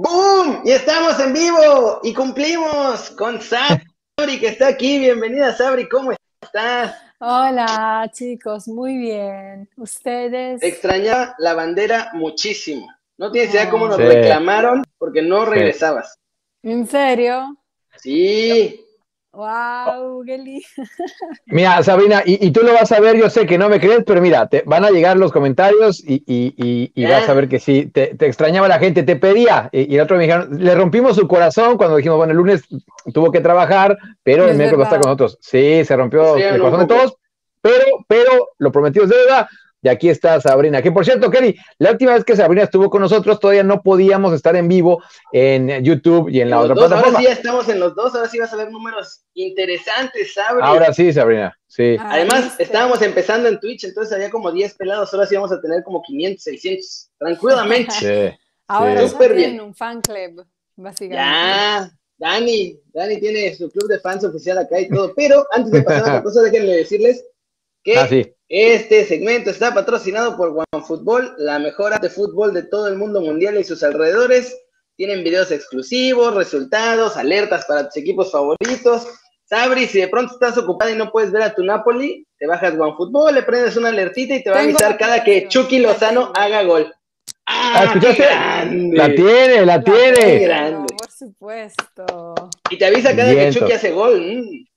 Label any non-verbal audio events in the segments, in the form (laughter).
¡Boom! Y estamos en vivo y cumplimos con Sabri que está aquí. Bienvenida Sabri, ¿cómo estás? Hola chicos, muy bien. ¿Ustedes? Extrañaba la bandera muchísimo. No tienes idea cómo nos reclamaron porque no regresabas. ¿En serio? Sí. ¡Wow! ¡Qué (laughs) Mira, Sabrina, y, tú lo vas a ver, yo sé que no me crees, pero mira, te van a llegar los comentarios y, vas a ver que sí, te, extrañaba la gente, te pedía, y, el otro me dijeron, le rompimos su corazón cuando dijimos, bueno, el lunes tuvo que trabajar, pero el miércoles está con nosotros. Sí, se rompió el corazón de todos, pero, pero lo prometido es deuda, y aquí está Sabrina, que por cierto, Kelly, la última vez que Sabrina estuvo con nosotros todavía no podíamos estar en vivo en YouTube y en la otra plataforma. Ahora sí estamos en los dos, ahora sí vas a ver números interesantes, Sabrina. Ahora sí, Sabrina, sí. Ah, Además, estábamos empezando en Twitch, entonces había como 10 pelados, ahora sí vamos a tener como 500, 600, tranquilamente. Sí, ahora sí. súper bien. un fan club, básicamente. Ya, Dani, Dani tiene su club de fans oficial acá y todo, pero antes de pasar a otra cosa, déjenme decirles que... Ah, sí este segmento está patrocinado por OneFootball, la mejor app de fútbol de todo el mundo mundial y sus alrededores. Tienen videos exclusivos, resultados, alertas para tus equipos favoritos. Sabri, si de pronto estás ocupada y no puedes ver a tu Napoli, te bajas OneFootball, le prendes una alertita y te va a avisar cada que Chucky Lozano haga gol. ¡Ah, grande! La tiene, la, tiene. Grande. Por supuesto. Y te avisa cada que Chucky hace gol. Mm.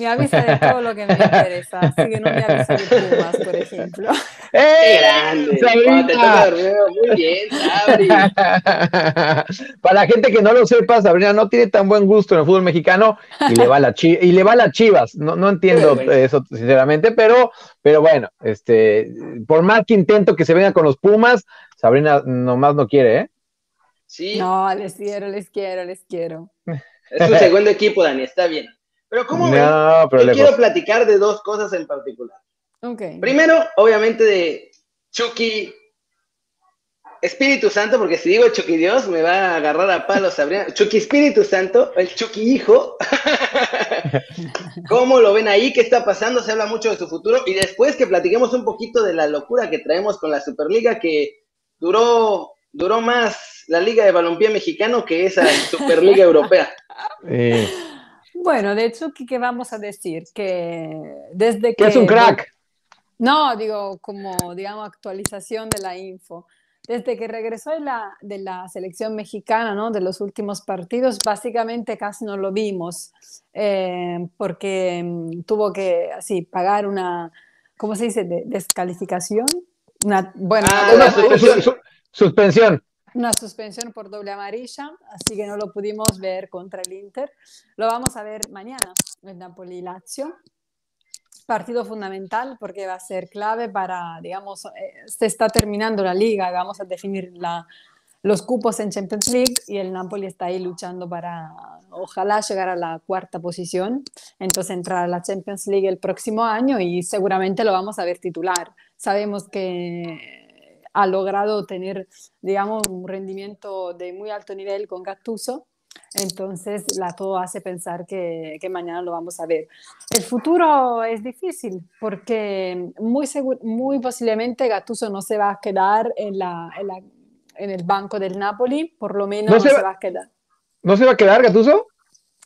Me avisa de todo lo que me interesa, así que no me avisa de Pumas, por ejemplo. (laughs) ¡Eh! grande! Muy bien, Sabri. (laughs) Para la gente que no lo sepa, Sabrina no tiene tan buen gusto en el fútbol mexicano y le va a, la y le va a las chivas. No, no entiendo eso, sinceramente, pero, pero bueno, este, por más que intento que se venga con los Pumas, Sabrina nomás no quiere, ¿eh? Sí. No, les quiero, les quiero, les quiero. Es su segundo equipo, Dani, está bien. Pero ¿cómo no, Yo quiero platicar de dos cosas en particular. Okay. Primero, obviamente, de Chucky Espíritu Santo, porque si digo Chucky Dios, me va a agarrar a palos Sabrina. (laughs) Chucky Espíritu Santo, el Chucky Hijo. (laughs) ¿Cómo lo ven ahí? ¿Qué está pasando? Se habla mucho de su futuro. Y después que platiquemos un poquito de la locura que traemos con la Superliga, que duró, duró más la Liga de Balompié Mexicano que esa (laughs) Superliga Europea. Eh. Bueno, de hecho, ¿qué, vamos a decir? Que desde que... es un crack? No, digo, como, digamos, actualización de la info. Desde que regresó de la, de la selección mexicana, ¿no? De los últimos partidos, básicamente casi no lo vimos, eh, porque mm, tuvo que, así, pagar una, ¿cómo se dice? descalificación. Una, bueno, ah, una suspensión una suspensión por doble amarilla, así que no lo pudimos ver contra el Inter. Lo vamos a ver mañana en Napoli-Lazio. Partido fundamental porque va a ser clave para, digamos, eh, se está terminando la liga, vamos a definir la, los cupos en Champions League y el Napoli está ahí luchando para, ojalá, llegar a la cuarta posición, entonces entrar a la Champions League el próximo año y seguramente lo vamos a ver titular. Sabemos que ha logrado tener, digamos, un rendimiento de muy alto nivel con Gattuso. Entonces, la todo hace pensar que, que, mañana lo vamos a ver. El futuro es difícil porque muy, muy posiblemente Gattuso no se va a quedar en, la, en, la, en el banco del Napoli, por lo menos no, se, va, a quedar. ¿No se va a quedar Gattuso?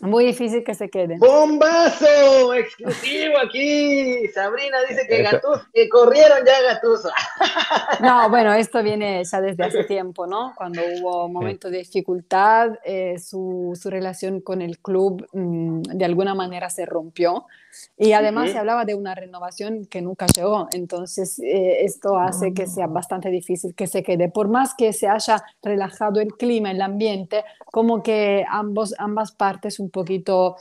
Muy difícil que se queden. ¡Bombazo! Exclusivo aquí. Sabrina dice que Gattuso, que corrieron ya Gatuso. (laughs) No, bueno, esto viene ya desde hace tiempo, ¿no? Cuando hubo momentos de dificultad, eh, su, su, relación con el club mm, de alguna manera se rompió. Y además se hablaba de una renovación que nunca llegó. Entonces, eh, esto hace que sea bastante difícil que se quede. Por más que se haya relajado el clima, el ambiente, como que ambos, ambas partes un poquito,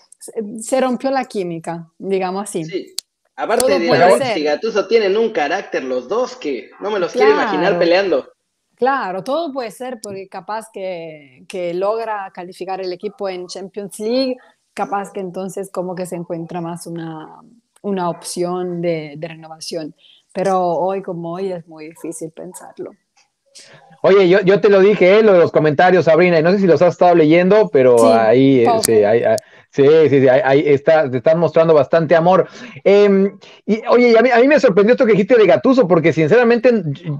se rompió la química, digamos así. Sí. Aparte de si Gatuso tienen un carácter los dos que no me los quiero imaginar peleando. Claro, todo puede ser porque capaz que, que, logra calificar el equipo en Champions League, capaz que entonces como que se encuentra más una, una opción de, de renovación. Pero hoy como hoy es muy difícil pensarlo. Oye, yo, yo te lo dije, eh, lo de los comentarios, Sabrina, y no sé si los has estado leyendo, pero ahí, sí, ahí, Sí, sí, sí, ahí, está, te están mostrando bastante amor. Em, y oye, a mí, a mí, me sorprendió esto que dijiste de Gatuso, porque sinceramente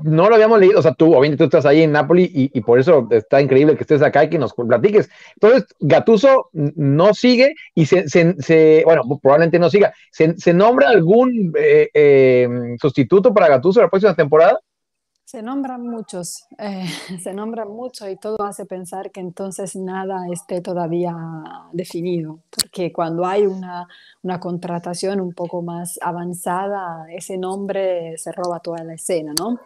no lo habíamos leído. O sea, tú, obviamente tú estás ahí en Napoli y, por eso está increíble que estés acá y que nos platiques. Entonces, Gatuso no sigue y se, se, bueno, probablemente no siga. ¿Se, nombra algún eh, em, sustituto para Gatuso la próxima temporada? Se nombran muchos, eh, (laughs) se nombran muchos y todo hace pensar que entonces nada esté todavía definido, porque cuando hay una, una contratación un poco más avanzada, ese nombre se roba toda la escena, ¿no?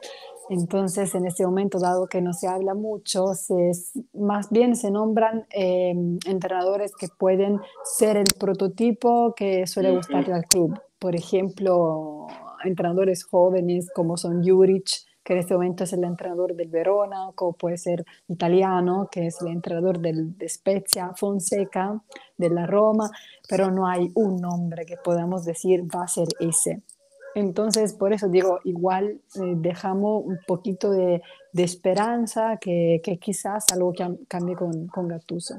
Entonces, en este momento, dado que no se habla mucho, se, más bien se nombran em, entrenadores que pueden ser el prototipo que suele gustarle al club. Por ejemplo, entrenadores jóvenes como son Juric, que en este momento es el entrenador del Verona, o puede ser italiano, que es el entrenador del, de Spezia, Fonseca, de la Roma, pero no hay un nombre que podamos decir va a ser ese. Entonces, por eso digo, igual eh, dejamos un poquito de, de esperanza que, que, quizás algo cambie con, con Gattuso.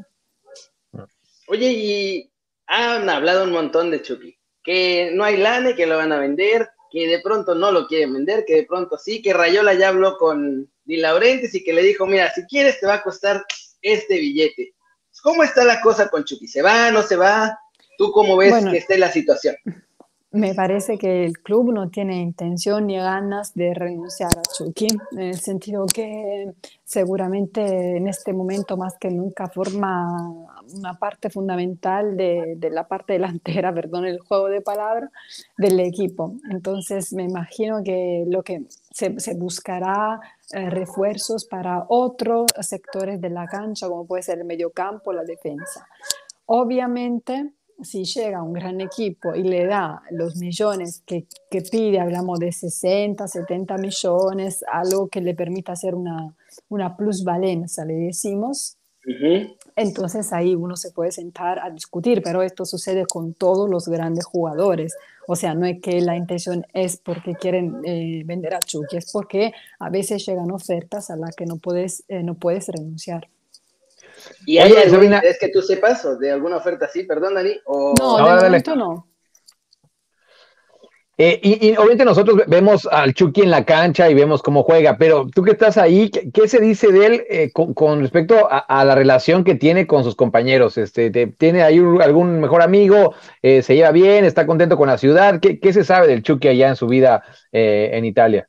Oye, y han hablado un montón de Chucky, que no hay lane, que lo van a vender, que de pronto no lo quieren vender, que de pronto sí, que Rayola ya habló con Di Laurentiis y que le dijo, mira, si quieres te va a costar este billete. ¿Cómo está la cosa con Chucky? ¿Se va, no se va? ¿Tú cómo ves que esté la situación? Me parece que el club no tiene intención ni ganas de renunciar a Chucky, en el sentido que seguramente en este momento más que nunca forma una parte fundamental de, la parte delantera, (laughs) perdón, el juego de palabras del equipo. Entonces me imagino que lo que se, se buscará eh, refuerzos para otros sectores de la cancha, como puede ser el mediocampo, la defensa. Obviamente si llega un gran equipo y le da los millones que, que, pide, hablamos de 60, 70 millones, algo que le permita hacer una, una plusvalencia, le decimos, entonces ahí uno se puede sentar a discutir, pero esto sucede con todos los grandes jugadores. O sea, no es que la intención es porque quieren eh, vender a Chucky, es porque a veces llegan ofertas a las que no puedes, eh, no puedes renunciar. ¿Y hay es que tú sepas o de alguna oferta así, perdón, Dani? O... No, no, de momento no. Eh, y, obviamente nosotros vemos al Chucky en la cancha y vemos cómo juega, pero tú que estás ahí, ¿qué, se dice de él eh, con, respecto a, la relación que tiene con sus compañeros? Este, ¿Tiene ahí algún mejor amigo? Eh, ¿Se lleva bien? ¿Está contento con la ciudad? ¿Qué, qué se sabe del Chucky allá en su vida en Italia?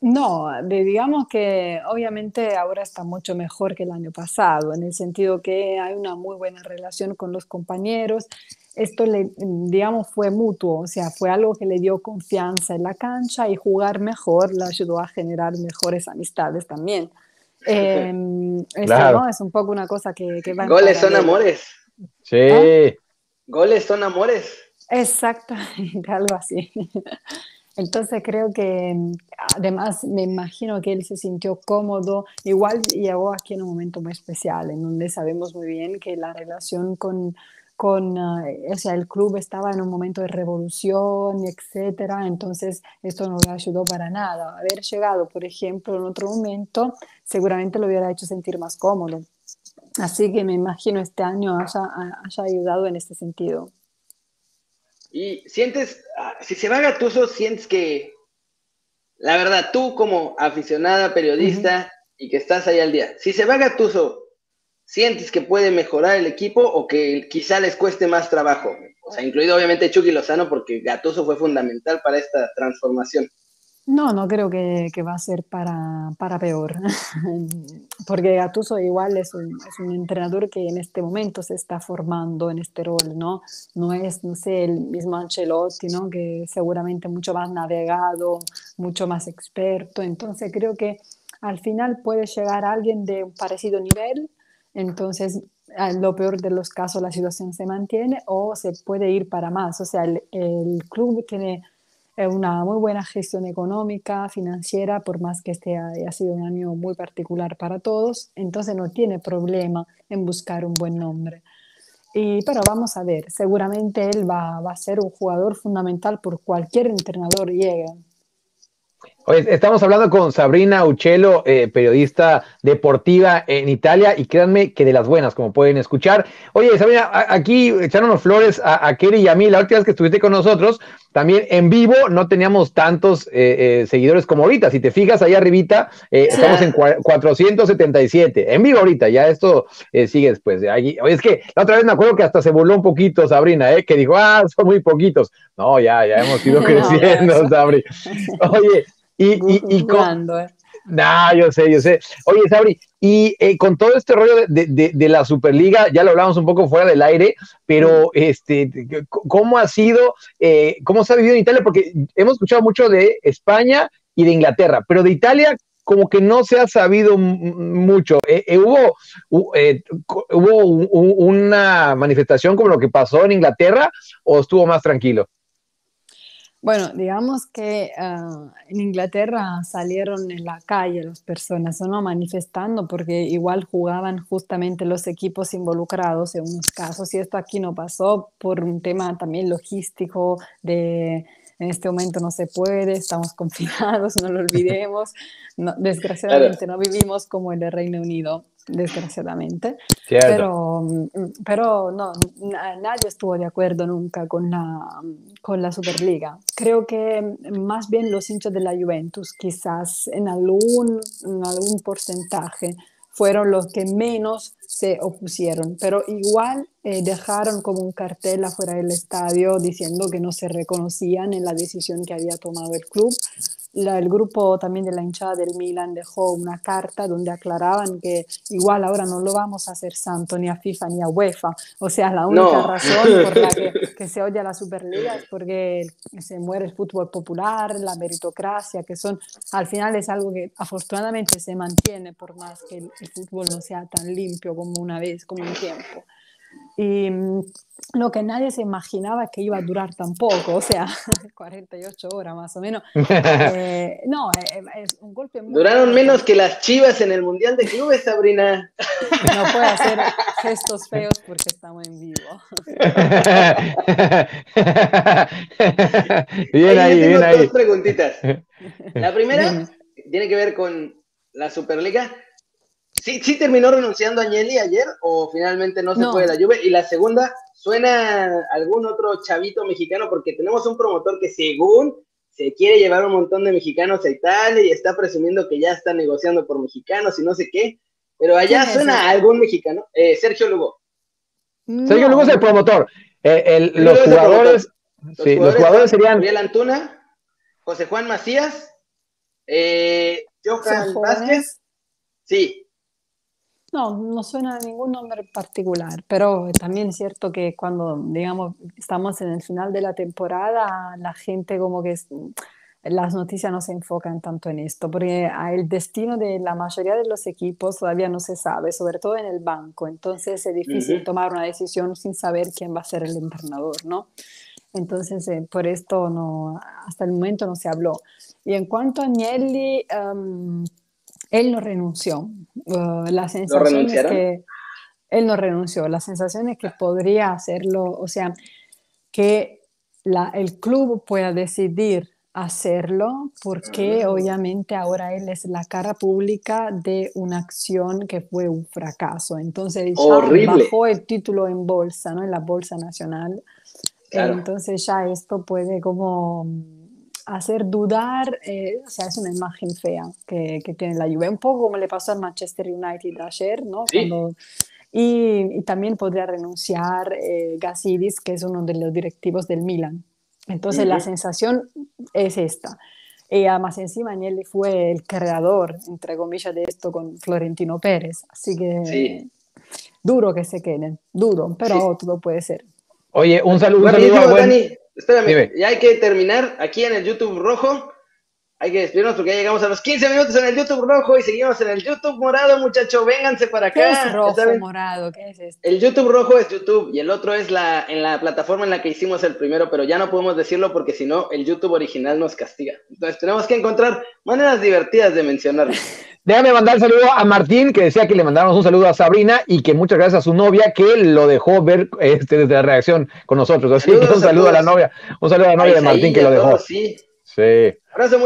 No, digamos que obviamente ahora está mucho mejor que el año pasado, en el sentido que hay una muy buena relación con los compañeros. Esto, le, digamos, fue mutuo, o sea, fue algo que le dio confianza en la cancha y jugar mejor le ayudó a generar mejores amistades también. Eh, ¿no? Es un poco una cosa que, que va Goles son amores. Sí. ¿Ah? Goles son amores. Exactamente, (laughs) algo así. Entonces creo que además me imagino que él se sintió cómodo, igual llegó aquí en un momento muy especial, en donde sabemos muy bien que la relación con, con ah, o sea, el club estaba en un momento de revolución, etcétera, entonces esto no le ayudó para nada. Haber llegado, por ejemplo, en otro momento, seguramente lo hubiera hecho sentir más cómodo. Así que me imagino este año haya, haya ayudado en este sentido. Y sientes, ah, si se va Gatuso, sientes que, la verdad, tú como aficionada, periodista y que estás ahí al día, si se va Gatuso, ¿sientes que puede mejorar el equipo o que quizá les cueste más trabajo? O sea, incluido obviamente Chucky Lozano, porque Gatuso fue fundamental para esta transformación. No, no creo que, que va a ser para, para peor, (laughs) porque Gattuso igual es un, es un, entrenador que en este momento se está formando en este rol, ¿no? No es, no sé, el mismo Ancelotti, ¿no? Que seguramente mucho más navegado, mucho más experto, entonces creo que al final puede llegar alguien de un parecido nivel, entonces en lo peor de los casos la situación se mantiene o se puede ir para más, o sea, el, club tiene una muy buena gestión económica, financiera, por más que este haya sido un año muy particular para todos, entonces no tiene problema en buscar un buen nombre. Y, pero vamos a ver, seguramente él va, va a ser un jugador fundamental por cualquier entrenador llegue. Estamos hablando con Sabrina Uccello, eh, periodista deportiva en Italia, y créanme que de las buenas, como pueden escuchar. Oye, Sabrina, aquí echaron flores a, a Kerry y a mí. La última vez que estuviste con nosotros, también en vivo, no teníamos tantos eh, eh, seguidores como ahorita. Si te fijas ahí arribita, estamos en 477. En vivo ahorita, ya esto sigue después. De Oye, es que la otra vez me acuerdo que hasta se voló un poquito Sabrina, que dijo, ah, son muy poquitos. No, ya, ya hemos ido (laughs) creciendo, Sabri. (laughs) Oye, y, y, y con... ¿eh? yo sé, yo sé. Oye, Sabri, y eh, con todo este rollo de, de, de, la Superliga, ya lo hablamos un poco fuera del aire, pero este, ¿cómo ha sido, eh, cómo se ha vivido en Italia? Porque hemos escuchado mucho de España y de Inglaterra, pero de Italia como que no se ha sabido mucho. hubo hubo una manifestación como lo que pasó en Inglaterra o estuvo más tranquilo? Bueno, digamos que uh, en Inglaterra salieron en la calle las personas, ¿no? Manifestando porque igual jugaban justamente los equipos involucrados en unos casos y esto aquí no pasó por un tema también logístico de en este momento no se puede, estamos (laughs) confinados, no lo olvidemos. desgraciadamente no vivimos como en el Reino Unido, desgraciadamente. Pero, mm, pero no, nadie estuvo de acuerdo nunca con la, con la Superliga. Creo que más bien los hinchas de la Juventus, quizás en algún, en algún porcentaje, fueron los que menos se opusieron, pero igual eh, dejaron como un cartel afuera del estadio diciendo que no se reconocían en la decisión que había tomado el club el grupo también de la hinchada del Milan dejó una carta donde aclaraban que igual ahora no lo vamos a hacer santo ni a FIFA ni a UEFA. O sea, la única razón por la (laughs) que, se odia la Superliga es porque se muere el fútbol popular, la meritocracia, que son, al final es algo que afortunadamente se mantiene por más que el, el fútbol no sea tan limpio como una vez, como un tiempo. Y mm, lo que nadie se imaginaba que iba a durar tampoco, o sea, (laughs) 48 horas más o menos. (laughs) Eh, no, eh, eh, es un golpe muy Duraron menos que las chivas en el Mundial de Clubes, Sabrina. No puedo hacer (laughs) gestos feos porque estamos en vivo. bien ahí, tengo bien dos preguntitas. La primera tiene que ver con la Superliga. ¿Sí, ¿Sí terminó renunciando a Agnelli ayer o finalmente no se fue de la lluvia? Y la segunda, ¿suena algún otro chavito mexicano? Porque tenemos un promotor que según se quiere llevar un montón de mexicanos a Italia y está presumiendo que ya está negociando por mexicanos y no sé qué. Pero allá suena algún mexicano. Eh, Sergio Lugo. Sergio Lugo es el promotor. Eh, los, jugadores, los, jugadores, serían. Gabriel Antuna, José Juan Macías, eh, Johan Vázquez. Sí, no, no suena a ningún nombre particular, pero también es cierto que cuando, digamos, estamos en el final de la temporada, la gente como que las noticias no se enfocan tanto en esto, porque el destino de la mayoría de los equipos todavía no se sabe, sobre todo en el banco, entonces es difícil tomar una decisión sin saber quién va a ser el entrenador, ¿no? Entonces, eh, por esto no, hasta el momento no se habló. Y en cuanto a Agnelli, um, él no renunció. Uh, la sensación es que él no renunció. La sensación es que podría hacerlo, o sea, que la, el club pueda decidir hacerlo porque obviamente ahora él es la cara pública de una acción que fue un fracaso. Entonces ya bajó el título en bolsa, ¿no? En la bolsa nacional. Entonces ya esto puede como hacer dudar, eh, o sea, es una imagen fea que, que, tiene la Juve, un poco como le pasó al Manchester United ayer, ¿no? y, y, también podría renunciar eh, Gasidis, que es uno de los directivos del Milan. Entonces la sensación es esta. Y además encima Agnelli fue el creador, entre comillas, de esto con Florentino Pérez. Así que duro que se queden, duro, pero todo puede ser. Oye, un saludo, un saludo Dani, espérame, ya hay que terminar aquí en el YouTube rojo. hay que despedirnos porque ya llegamos a los 15 minutos en el YouTube rojo y seguimos en el YouTube morado, muchacho. Vénganse para acá. ¿Qué es rojo morado? ¿Qué es esto? El YouTube rojo es YouTube y el otro es la en la plataforma en la que hicimos el primero, pero ya no podemos decirlo porque si no, el YouTube original nos castiga. Entonces tenemos que encontrar maneras divertidas de mencionarlo. (laughs) Déjame mandar saludo a Martín, que decía que le mandáramos un saludo a Sabrina y que muchas gracias a su novia, que lo dejó ver este, desde la reacción con nosotros. Así que un saludo a, la novia, un saludo a la novia de Martín que lo dejó. sí. Sí. Abrazo.